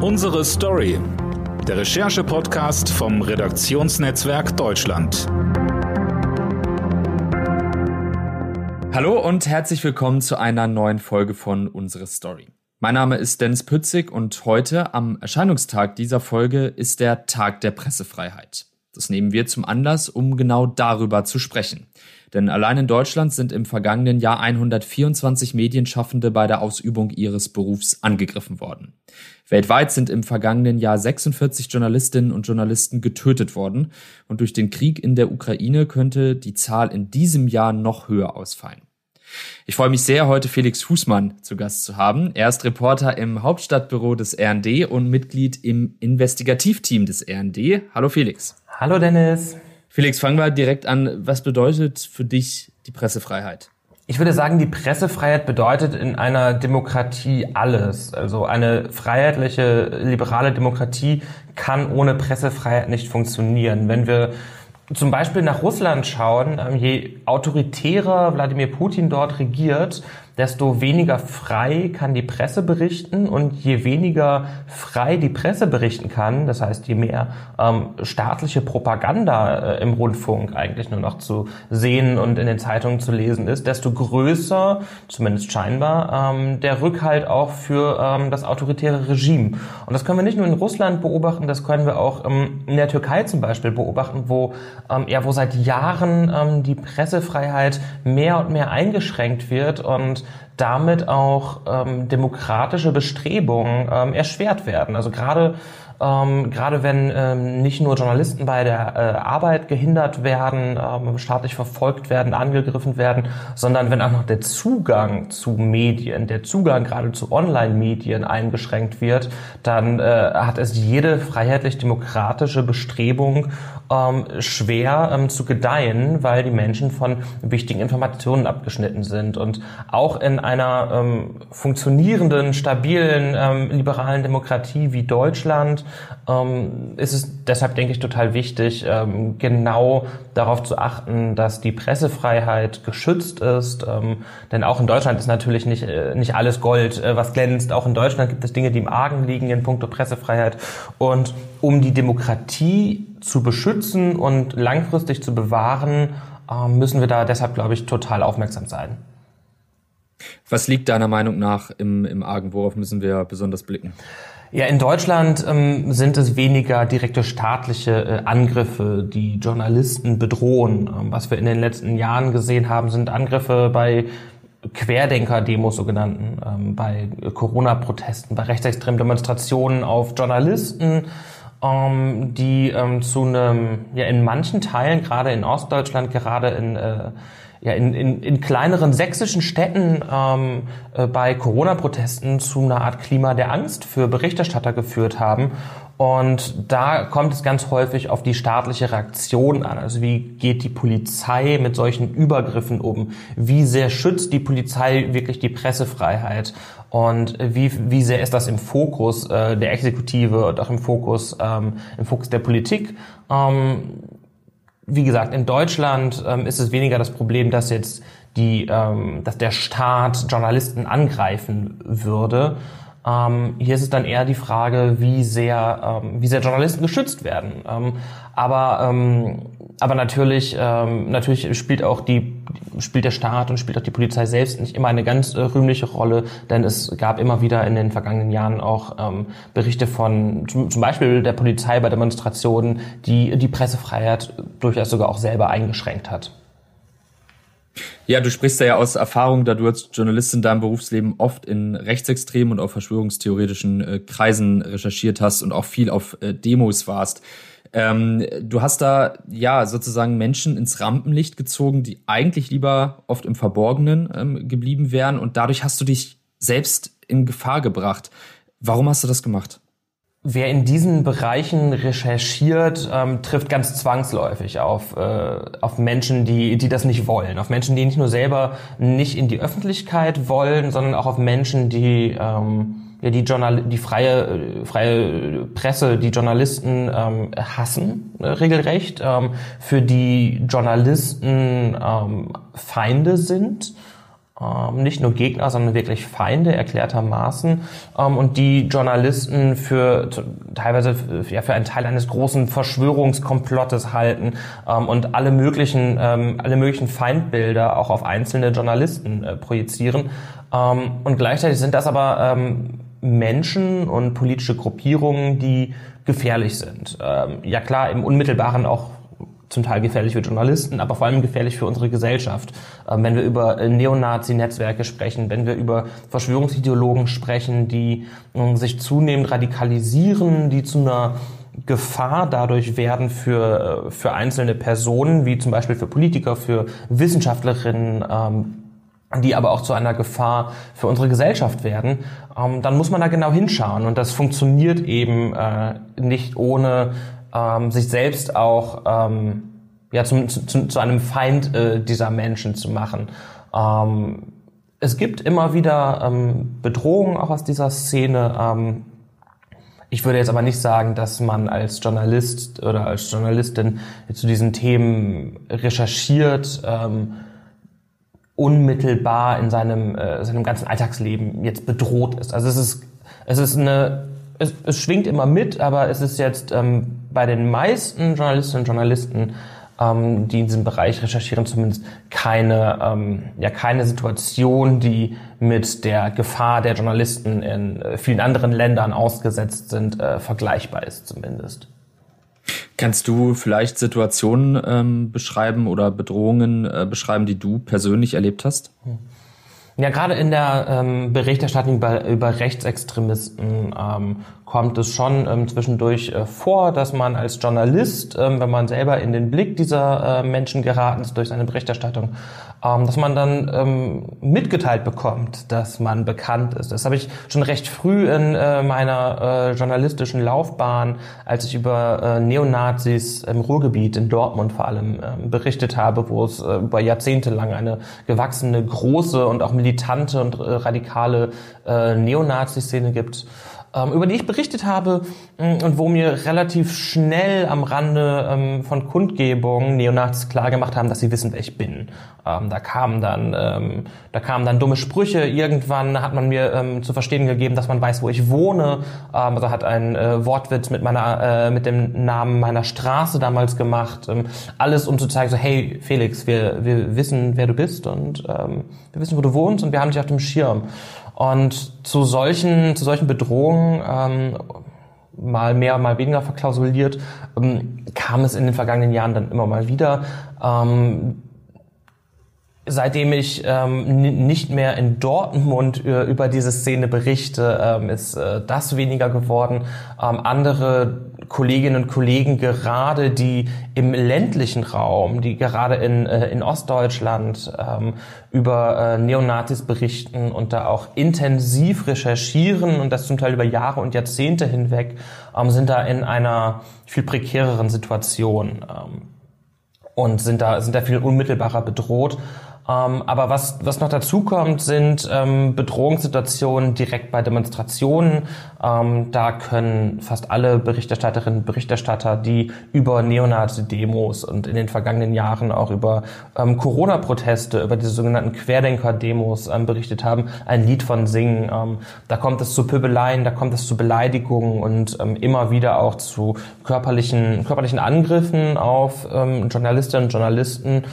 Unsere Story. Der Recherche-Podcast vom Redaktionsnetzwerk Deutschland. Hallo und herzlich willkommen zu einer neuen Folge von Unsere Story. Mein Name ist Dennis Pützig und heute am Erscheinungstag dieser Folge ist der Tag der Pressefreiheit. Das nehmen wir zum Anlass, um genau darüber zu sprechen. Denn allein in Deutschland sind im vergangenen Jahr 124 Medienschaffende bei der Ausübung ihres Berufs angegriffen worden. Weltweit sind im vergangenen Jahr 46 Journalistinnen und Journalisten getötet worden und durch den Krieg in der Ukraine könnte die Zahl in diesem Jahr noch höher ausfallen. Ich freue mich sehr, heute Felix Fußmann zu Gast zu haben. Er ist Reporter im Hauptstadtbüro des RND und Mitglied im Investigativteam des RND. Hallo Felix. Hallo Dennis. Felix, fangen wir direkt an. Was bedeutet für dich die Pressefreiheit? Ich würde sagen, die Pressefreiheit bedeutet in einer Demokratie alles. Also eine freiheitliche, liberale Demokratie kann ohne Pressefreiheit nicht funktionieren. Wenn wir zum Beispiel nach Russland schauen, ähm, je autoritärer Wladimir Putin dort regiert, desto weniger frei kann die Presse berichten und je weniger frei die Presse berichten kann, das heißt je mehr ähm, staatliche Propaganda äh, im Rundfunk eigentlich nur noch zu sehen und in den Zeitungen zu lesen ist, desto größer, zumindest scheinbar, ähm, der Rückhalt auch für ähm, das autoritäre Regime. Und das können wir nicht nur in Russland beobachten, das können wir auch ähm, in der Türkei zum Beispiel beobachten, wo ähm, ja wo seit Jahren ähm, die Pressefreiheit mehr und mehr eingeschränkt wird und damit auch ähm, demokratische Bestrebungen ähm, erschwert werden. Also gerade ähm, gerade wenn ähm, nicht nur Journalisten bei der äh, Arbeit gehindert werden, ähm, staatlich verfolgt werden, angegriffen werden, sondern wenn auch noch der Zugang zu Medien, der Zugang gerade zu Online-Medien eingeschränkt wird, dann äh, hat es jede freiheitlich-demokratische Bestrebung ähm, schwer ähm, zu gedeihen, weil die Menschen von wichtigen Informationen abgeschnitten sind. Und auch in einer ähm, funktionierenden, stabilen, ähm, liberalen Demokratie wie Deutschland ähm, ist es deshalb, denke ich, total wichtig, ähm, genau darauf zu achten, dass die Pressefreiheit geschützt ist. Ähm, denn auch in Deutschland ist natürlich nicht, äh, nicht alles Gold, äh, was glänzt. Auch in Deutschland gibt es Dinge, die im Argen liegen in puncto Pressefreiheit. Und um die Demokratie zu beschützen und langfristig zu bewahren, äh, müssen wir da deshalb, glaube ich, total aufmerksam sein. Was liegt deiner Meinung nach im, im Argen? Worauf müssen wir besonders blicken? Ja, in Deutschland ähm, sind es weniger direkte staatliche äh, Angriffe, die Journalisten bedrohen. Ähm, was wir in den letzten Jahren gesehen haben, sind Angriffe bei Querdenker-Demos sogenannten, ähm, bei Corona-Protesten, bei rechtsextremen Demonstrationen auf Journalisten, ähm, die ähm, zu einem, ja in manchen Teilen, gerade in Ostdeutschland, gerade in äh, ja, in, in, in kleineren sächsischen Städten ähm, äh, bei Corona-Protesten zu einer Art Klima der Angst für Berichterstatter geführt haben. Und da kommt es ganz häufig auf die staatliche Reaktion an. Also wie geht die Polizei mit solchen Übergriffen um? Wie sehr schützt die Polizei wirklich die Pressefreiheit? Und wie, wie sehr ist das im Fokus äh, der Exekutive und auch im Fokus, ähm, im Fokus der Politik? Ähm, wie gesagt, in Deutschland ähm, ist es weniger das Problem, dass jetzt die, ähm, dass der Staat Journalisten angreifen würde. Ähm, hier ist es dann eher die Frage, wie sehr, ähm, wie sehr Journalisten geschützt werden. Ähm, aber, ähm, aber natürlich, ähm, natürlich spielt auch die, spielt der Staat und spielt auch die Polizei selbst nicht immer eine ganz äh, rühmliche Rolle, denn es gab immer wieder in den vergangenen Jahren auch ähm, Berichte von zum, zum Beispiel der Polizei bei Demonstrationen, die die Pressefreiheit durchaus sogar auch selber eingeschränkt hat. Ja, du sprichst ja aus Erfahrung, da du als Journalist in deinem Berufsleben oft in rechtsextremen und auch verschwörungstheoretischen äh, Kreisen recherchiert hast und auch viel auf äh, Demos warst. Ähm, du hast da ja sozusagen Menschen ins Rampenlicht gezogen, die eigentlich lieber oft im Verborgenen ähm, geblieben wären und dadurch hast du dich selbst in Gefahr gebracht. Warum hast du das gemacht? Wer in diesen Bereichen recherchiert, ähm, trifft ganz zwangsläufig auf, äh, auf Menschen, die, die das nicht wollen. Auf Menschen, die nicht nur selber nicht in die Öffentlichkeit wollen, sondern auch auf Menschen, die ähm, ja, die, Journal die freie, freie Presse, die Journalisten ähm, hassen, äh, regelrecht, ähm, für die Journalisten ähm, Feinde sind ähm, nicht nur Gegner, sondern wirklich Feinde erklärtermaßen ähm, und die Journalisten für teilweise ja, für einen Teil eines großen Verschwörungskomplottes halten ähm, und alle möglichen ähm, alle möglichen Feindbilder auch auf einzelne Journalisten äh, projizieren ähm, und gleichzeitig sind das aber ähm, Menschen und politische Gruppierungen, die gefährlich sind. ja klar, im unmittelbaren auch zum Teil gefährlich für Journalisten, aber vor allem gefährlich für unsere Gesellschaft. Ähm, wenn wir über äh, Neonazi-Netzwerke sprechen, wenn wir über Verschwörungsideologen sprechen, die äh, sich zunehmend radikalisieren, die zu einer Gefahr dadurch werden für, äh, für einzelne Personen, wie zum Beispiel für Politiker, für Wissenschaftlerinnen, ähm, die aber auch zu einer Gefahr für unsere Gesellschaft werden, ähm, dann muss man da genau hinschauen. Und das funktioniert eben äh, nicht ohne ähm, sich selbst auch ähm, ja, zum, zu, zu einem Feind äh, dieser Menschen zu machen. Ähm, es gibt immer wieder ähm, Bedrohungen auch aus dieser Szene. Ähm, ich würde jetzt aber nicht sagen, dass man als Journalist oder als Journalistin zu diesen Themen recherchiert, ähm, unmittelbar in seinem, äh, seinem ganzen Alltagsleben jetzt bedroht ist. Also es ist, es ist eine es, es schwingt immer mit, aber es ist jetzt ähm, bei den meisten Journalistinnen und Journalisten, ähm, die in diesem Bereich recherchieren, zumindest keine, ähm, ja, keine Situation, die mit der Gefahr der Journalisten in äh, vielen anderen Ländern ausgesetzt sind, äh, vergleichbar ist zumindest. Kannst du vielleicht Situationen ähm, beschreiben oder Bedrohungen äh, beschreiben, die du persönlich erlebt hast? Hm. Ja, gerade in der ähm, Berichterstattung über, über Rechtsextremisten ähm, kommt es schon ähm, zwischendurch äh, vor, dass man als Journalist, ähm, wenn man selber in den Blick dieser äh, Menschen geraten ist durch seine Berichterstattung, ähm, dass man dann ähm, mitgeteilt bekommt, dass man bekannt ist. Das habe ich schon recht früh in äh, meiner äh, journalistischen Laufbahn, als ich über äh, Neonazis im Ruhrgebiet, in Dortmund vor allem, äh, berichtet habe, wo es äh, über Jahrzehnte lang eine gewachsene, große und auch militante und radikale Neonazi-Szene gibt ähm, über die ich berichtet habe mm, und wo mir relativ schnell am Rande ähm, von Kundgebungen Neonazis klargemacht haben, dass sie wissen, wer ich bin. Ähm, da kamen dann, ähm, da kamen dann dumme Sprüche. Irgendwann hat man mir ähm, zu verstehen gegeben, dass man weiß, wo ich wohne. Ähm, also hat ein äh, Wortwitz mit meiner, äh, mit dem Namen meiner Straße damals gemacht. Ähm, alles, um zu zeigen, so hey Felix, wir, wir wissen, wer du bist und ähm, wir wissen, wo du wohnst und wir haben dich auf dem Schirm. Und zu solchen, zu solchen Bedrohungen, ähm, mal mehr, mal weniger verklausuliert, ähm, kam es in den vergangenen Jahren dann immer mal wieder. Ähm, seitdem ich ähm, nicht mehr in Dortmund äh, über diese Szene berichte, ähm, ist äh, das weniger geworden. Ähm, andere Kolleginnen und Kollegen gerade, die im ländlichen Raum, die gerade in, äh, in Ostdeutschland ähm, über äh, Neonazis berichten und da auch intensiv recherchieren und das zum Teil über Jahre und Jahrzehnte hinweg, ähm, sind da in einer viel prekäreren Situation ähm, und sind da, sind da viel unmittelbarer bedroht. Ähm, aber was, was noch dazu kommt, sind ähm, Bedrohungssituationen direkt bei Demonstrationen. Ähm, da können fast alle Berichterstatterinnen und Berichterstatter, die über Neonazi-Demos und in den vergangenen Jahren auch über ähm, Corona-Proteste, über diese sogenannten Querdenker-Demos ähm, berichtet haben, ein Lied von singen. Ähm, da kommt es zu Pöbeleien, da kommt es zu Beleidigungen und immer wieder auch zu körperlichen, körperlichen Angriffen auf Journalistinnen und Journalisten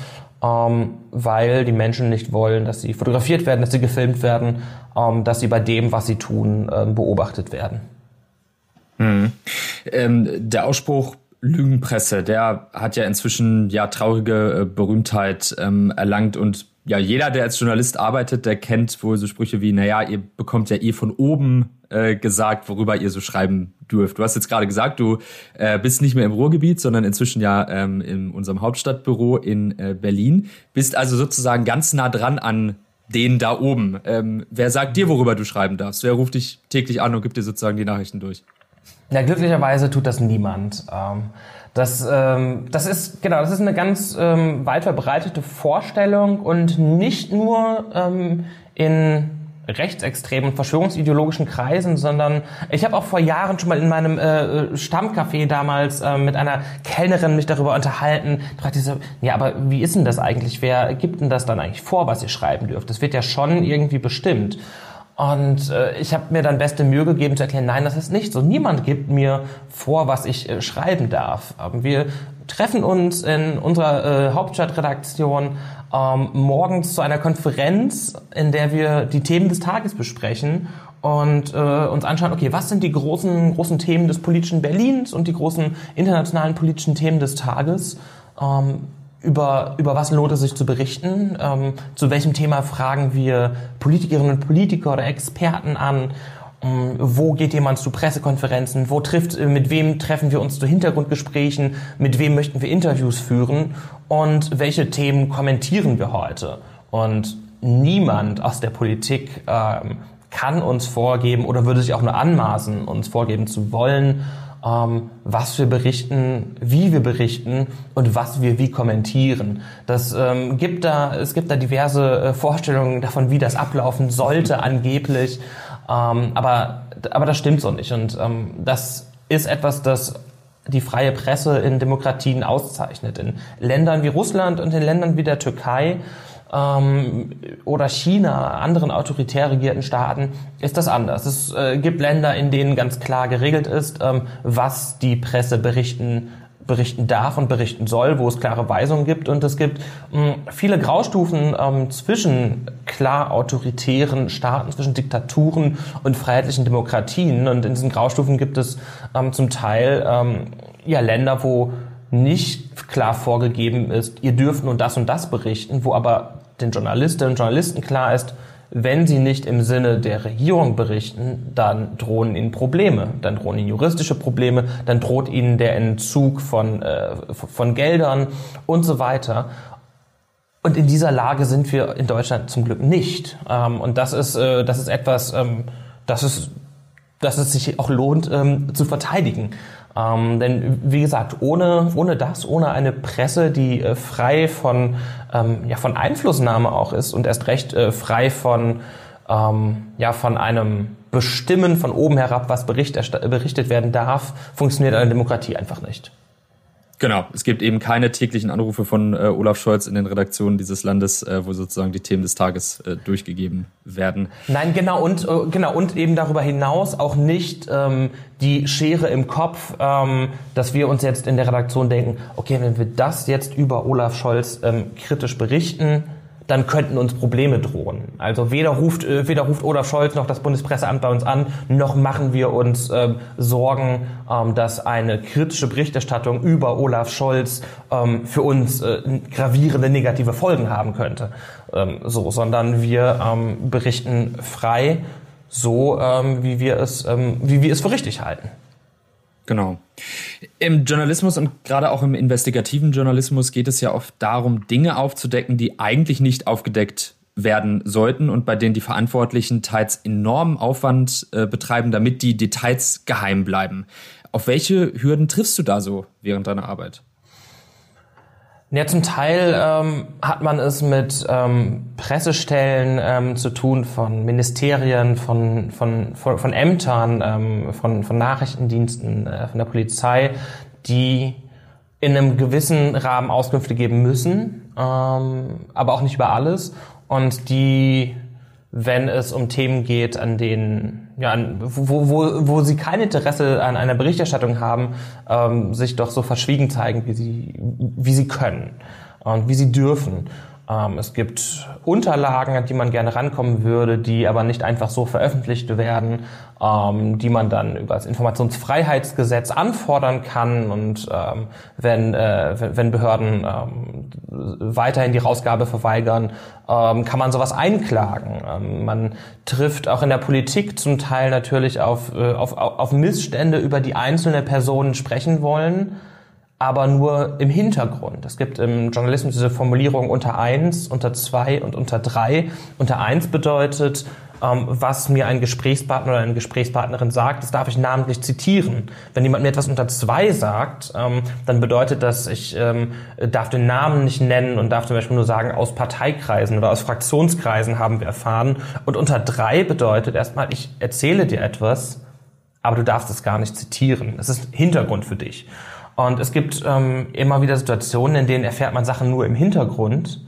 ähm, weil die Menschen nicht wollen, dass sie fotografiert werden, dass sie gefilmt werden, ähm, dass sie bei dem, was sie tun, ähm, beobachtet werden. Ähm, der Ausspruch Lügenpresse, der hat ja inzwischen ja traurige äh, Berühmtheit ähm, erlangt und ja, jeder, der als Journalist arbeitet, der kennt wohl so Sprüche wie, naja, ihr bekommt ja eh von oben äh, gesagt, worüber ihr so schreiben dürft. Du hast jetzt gerade gesagt, du äh, bist nicht mehr im Ruhrgebiet, sondern inzwischen ja ähm, in unserem Hauptstadtbüro in äh, Berlin. Bist also sozusagen ganz nah dran an den da oben. Ähm, wer sagt dir, worüber du schreiben darfst? Wer ruft dich täglich an und gibt dir sozusagen die Nachrichten durch? Ja, glücklicherweise tut das niemand. Ähm, das, ähm, das ist genau, das ist eine ganz ähm, weit verbreitete Vorstellung und nicht nur ähm, in rechtsextremen verschwörungsideologischen Kreisen, sondern ich habe auch vor Jahren schon mal in meinem äh, Stammcafé damals äh, mit einer Kellnerin mich darüber unterhalten. Fragte sie so, ja, aber wie ist denn das eigentlich? Wer gibt denn das dann eigentlich vor, was ihr schreiben dürft? Das wird ja schon irgendwie bestimmt. Und äh, ich habe mir dann beste Mühe gegeben zu erklären, nein, das ist nicht so. Niemand gibt mir vor, was ich äh, schreiben darf. Ähm, wir treffen uns in unserer äh, Hauptstadtredaktion ähm, morgens zu einer Konferenz, in der wir die Themen des Tages besprechen und äh, uns anschauen, okay, was sind die großen, großen Themen des politischen Berlins und die großen internationalen politischen Themen des Tages? Ähm, über, über was lohnt es sich zu berichten? Ähm, zu welchem Thema fragen wir Politikerinnen und Politiker oder Experten an? Ähm, wo geht jemand zu Pressekonferenzen? Wo trifft, äh, mit wem treffen wir uns zu Hintergrundgesprächen? Mit wem möchten wir Interviews führen? Und welche Themen kommentieren wir heute? Und niemand aus der Politik ähm, kann uns vorgeben oder würde sich auch nur anmaßen, uns vorgeben zu wollen, ähm, was wir berichten, wie wir berichten und was wir wie kommentieren. Das ähm, gibt da, es gibt da diverse äh, Vorstellungen davon, wie das ablaufen sollte angeblich. Ähm, aber, aber das stimmt so nicht. Und ähm, das ist etwas, das die freie Presse in Demokratien auszeichnet. In Ländern wie Russland und in Ländern wie der Türkei ähm, oder China, anderen autoritär regierten Staaten, ist das anders. Es äh, gibt Länder, in denen ganz klar geregelt ist, ähm, was die Presse berichten berichten darf und berichten soll, wo es klare Weisungen gibt. Und es gibt mh, hm, viele Graustufen ähm, zwischen klar autoritären Staaten, zwischen Diktaturen und freiheitlichen Demokratien. Und in diesen Graustufen gibt es ähm, zum Teil ähm, ja, Länder, wo nicht klar vorgegeben ist, ihr dürft nun das und das berichten, wo aber den Journalistinnen und Journalisten klar ist, wenn sie nicht im Sinne der Regierung berichten, dann drohen ihnen Probleme, dann drohen ihnen juristische Probleme, dann droht ihnen der Entzug von, äh, von Geldern und so weiter. Und in dieser Lage sind wir in Deutschland zum Glück nicht. Ähm, und das ist, äh, das ist etwas, ähm, das ist, dass es sich auch lohnt ähm, zu verteidigen. Ähm, denn wie gesagt, ohne, ohne das, ohne eine Presse, die äh, frei von, ähm, ja, von Einflussnahme auch ist und erst recht äh, frei von, ähm, ja, von einem Bestimmen von oben herab, was berichtet werden darf, funktioniert eine Demokratie einfach nicht. Genau, es gibt eben keine täglichen Anrufe von äh, Olaf Scholz in den Redaktionen dieses Landes, äh, wo sozusagen die Themen des Tages äh, durchgegeben werden. Nein, genau und äh, genau und eben darüber hinaus auch nicht ähm, die Schere im Kopf, ähm, dass wir uns jetzt in der Redaktion denken, okay, wenn wir das jetzt über Olaf Scholz ähm, kritisch berichten, dann könnten uns Probleme drohen. Also weder ruft, äh, weder ruft Olaf Scholz noch das Bundespresseamt bei uns an, noch machen wir uns ähm, Sorgen, ähm, dass eine kritische Berichterstattung über Olaf Scholz ähm, für uns äh, gravierende negative Folgen haben könnte. Ähm, so, sondern wir ähm, berichten frei, so ähm, wie wir es, ähm, wie wir es für richtig halten. Genau. Im Journalismus und gerade auch im investigativen Journalismus geht es ja oft darum, Dinge aufzudecken, die eigentlich nicht aufgedeckt werden sollten und bei denen die Verantwortlichen teils enormen Aufwand äh, betreiben, damit die Details geheim bleiben. Auf welche Hürden triffst du da so während deiner Arbeit? Ja, zum Teil ähm, hat man es mit ähm, Pressestellen ähm, zu tun von Ministerien, von, von, von, von Ämtern, ähm, von, von Nachrichtendiensten, äh, von der Polizei, die in einem gewissen Rahmen Auskünfte geben müssen, ähm, aber auch nicht über alles. Und die wenn es um Themen geht, an denen, ja, wo, wo, wo sie kein Interesse an einer Berichterstattung haben, ähm, sich doch so verschwiegen zeigen, wie sie, wie sie können und wie sie dürfen. Ähm, es gibt Unterlagen, an die man gerne rankommen würde, die aber nicht einfach so veröffentlicht werden, ähm, die man dann über das Informationsfreiheitsgesetz anfordern kann. Und ähm, wenn, äh, wenn Behörden weiterhin die Rausgabe verweigern, kann man sowas einklagen. Man trifft auch in der Politik zum Teil natürlich auf, äh, auf, auf Missstände, über die einzelne Personen sprechen wollen aber nur im Hintergrund. Es gibt im Journalismus diese Formulierung unter eins, unter zwei und unter drei. Unter eins bedeutet, ähm, was mir ein Gesprächspartner oder eine Gesprächspartnerin sagt, das darf ich namentlich zitieren. Wenn jemand mir etwas unter zwei sagt, ähm, dann bedeutet das, ich ähm, darf den Namen nicht nennen und darf zum Beispiel nur sagen, aus Parteikreisen oder aus Fraktionskreisen haben wir erfahren. Und unter drei bedeutet erstmal, ich erzähle dir etwas, aber du darfst es gar nicht zitieren. Es ist Hintergrund für dich. Und es gibt ähm, immer wieder Situationen, in denen erfährt man Sachen nur im Hintergrund,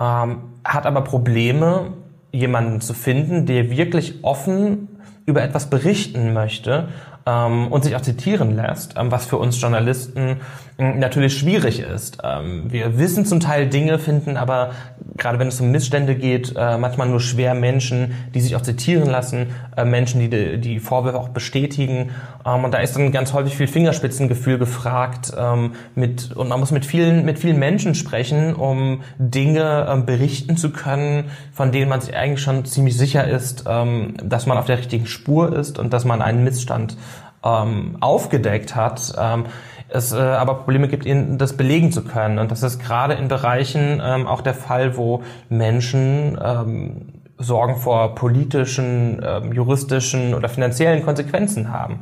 ähm, hat aber Probleme, jemanden zu finden, der wirklich offen über etwas berichten möchte und sich auch zitieren lässt, ähm, was für uns Journalisten äh, natürlich schwierig ist. Ähm, wir wissen zum Teil Dinge, finden aber, gerade wenn es um Missstände geht, äh, manchmal nur schwer Menschen, die sich auch zitieren lassen, äh, Menschen, die die Vorwürfe auch bestätigen. Ähm, und da ist dann ganz häufig viel Fingerspitzengefühl gefragt. Ähm, mit, und man muss mit vielen, mit vielen Menschen sprechen, um Dinge ähm, berichten zu können, von denen man sich eigentlich schon ziemlich sicher ist, ähm, dass man auf der richtigen Spur ist und dass man einen Missstand ähm, aufgedeckt hat. Ähm, es äh, aber Probleme gibt, ihnen das belegen zu können. Und das ist gerade in Bereichen ähm, auch der Fall, wo Menschen ähm, Sorgen vor politischen, ähm, juristischen oder finanziellen Konsequenzen haben.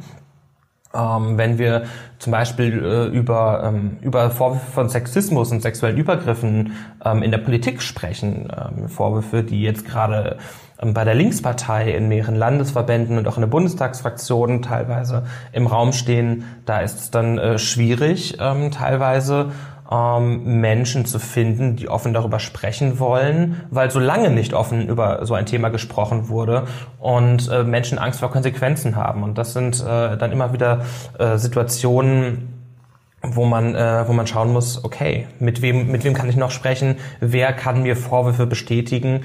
Ähm, wenn wir zum Beispiel äh, über, ähm, über Vorwürfe von Sexismus und sexuellen Übergriffen ähm, in der Politik sprechen, ähm, Vorwürfe, die jetzt gerade bei der Linkspartei in mehreren Landesverbänden und auch in der Bundestagsfraktion teilweise im Raum stehen, da ist es dann äh, schwierig, ähm, teilweise ähm, Menschen zu finden, die offen darüber sprechen wollen, weil so lange nicht offen über so ein Thema gesprochen wurde und äh, Menschen Angst vor Konsequenzen haben. Und das sind äh, dann immer wieder äh, Situationen, wo man, äh, wo man schauen muss, okay, mit wem, mit wem kann ich noch sprechen? Wer kann mir Vorwürfe bestätigen?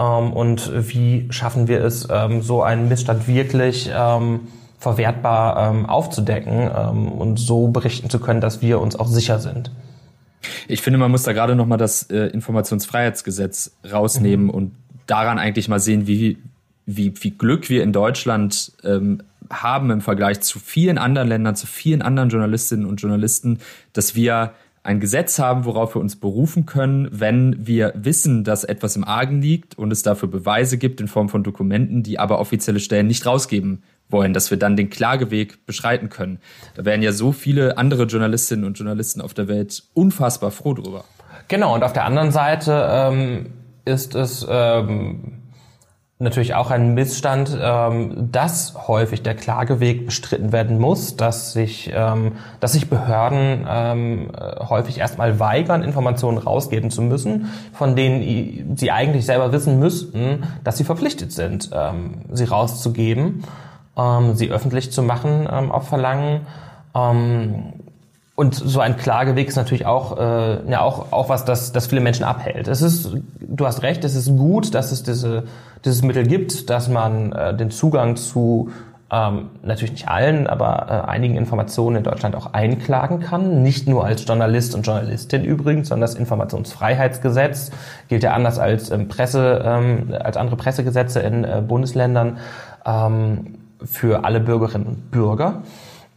Ähm, und wie schaffen wir es, ähm, so einen Missstand wirklich ähm, verwertbar aufzudecken und so berichten zu können, dass wir uns auch sicher sind. Ich finde, man muss da gerade nochmal das äh, Informationsfreiheitsgesetz rausnehmen mhm. und daran eigentlich mal sehen, wie, wie, wie Glück wir in Deutschland ähm, haben im Vergleich zu vielen anderen Ländern, zu vielen anderen Journalistinnen und Journalisten, dass wir ein Gesetz haben, worauf wir uns berufen können, wenn wir wissen, dass etwas im Argen liegt und es dafür Beweise gibt in Form von Dokumenten, die aber offizielle Stellen nicht rausgeben wollen, dass wir dann den Klageweg beschreiten können. Da wären ja so viele andere Journalistinnen und Journalisten auf der Welt unfassbar froh drüber. Genau, und auf der anderen Seite ähm, ist es ähm, natürlich auch ein Missstand, ähm, dass häufig der Klageweg bestritten werden muss, dass sich, ähm, dass sich Behörden ähm, häufig erstmal weigern, Informationen rausgeben zu müssen, von denen sie eigentlich selber wissen müssten, dass sie verpflichtet sind, sie rauszugeben, sie öffentlich zu machen auf Verlangen. Und so ein Klageweg ist natürlich auch, äh, ja, auch, auch was, das, das viele Menschen abhält. Es ist, du hast recht, es ist gut, dass es diese, dieses Mittel gibt, dass man äh, den Zugang zu ähm, natürlich nicht allen, aber äh, einigen Informationen in Deutschland auch einklagen kann. Nicht nur als Journalist und Journalistin übrigens, sondern das Informationsfreiheitsgesetz gilt ja anders als ähm, Presse, ähm, als andere Pressegesetze in äh, Bundesländern ähm, für alle Bürgerinnen und Bürger.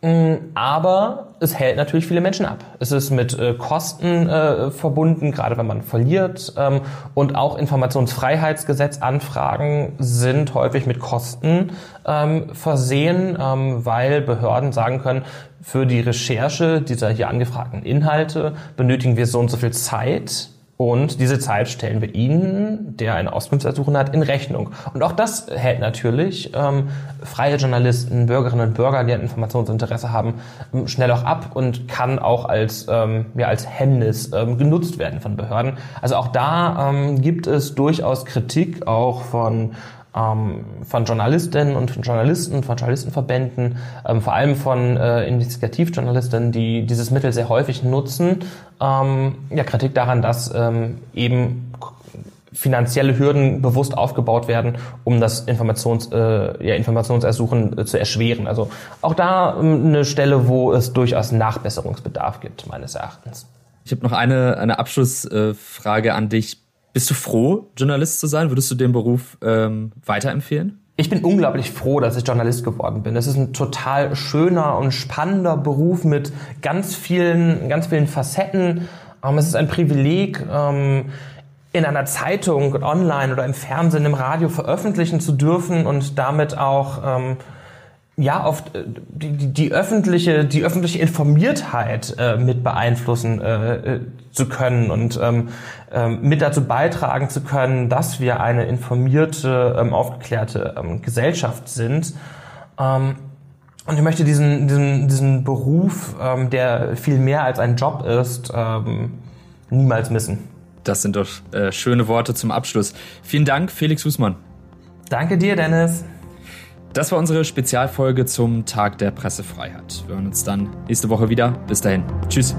Mm, aber es hält natürlich viele Menschen ab. Es ist mit äh, Kosten äh, verbunden, gerade wenn man verliert. Ähm, und auch Informationsfreiheitsgesetzanfragen sind häufig mit Kosten ähm, versehen, ähm, weil Behörden sagen können, für die Recherche dieser hier angefragten Inhalte benötigen wir so und so viel Zeit und diese Zeit stellen wir Ihnen, der eine Auskunftsersuchen hat, in Rechnung. Und auch das hält natürlich ähm, freie Journalisten, Bürgerinnen und Bürger, die ein Informationsinteresse haben, ähm, schnell auch ab und kann auch als, ähm, ja, als Hemmnis ähm, genutzt werden von Behörden. Also auch da ähm, gibt es durchaus Kritik auch von von Journalistinnen und von Journalisten, von Journalistenverbänden, ähm, vor allem von äh, Investigativjournalistinnen, die dieses Mittel sehr häufig nutzen. Ähm, ja, Kritik daran, dass ähm, eben finanzielle Hürden bewusst aufgebaut werden, um das Informations, äh, ja, Informationsersuchen äh, zu erschweren. Also auch da ähm, eine Stelle, wo es durchaus Nachbesserungsbedarf gibt, meines Erachtens. Ich habe noch eine, eine Abschlussfrage an dich. Bist du froh, Journalist zu sein? Würdest du den Beruf ähm, weiterempfehlen? ich bin unglaublich froh, dass ich Journalist geworden bin. Es ist ein total schöner und spannender Beruf mit ganz vielen, ganz vielen Facetten. Ähm, es ist ein Privileg, ähm, in einer Zeitung, online oder im Fernsehen, im Radio veröffentlichen zu dürfen und damit auch ähm, ja oft äh, die, die, die öffentliche die öffentliche Informiertheit äh, mit beeinflussen äh, äh, zu können und ähm, ähm, mit dazu beitragen zu können, dass wir eine informierte, ähm, aufgeklärte ähm, Gesellschaft sind. Ähm, und ich möchte diesen, diesen, diesen Beruf, ähm, der viel mehr als ein Job ist, niemals missen. Das sind doch äh, schöne Worte zum Abschluss. Vielen Dank, Felix Husmann. Danke dir, Dennis. Das war unsere Spezialfolge zum Tag der Pressefreiheit. Wir hören uns dann nächste Woche wieder. Bis dahin. Tschüss.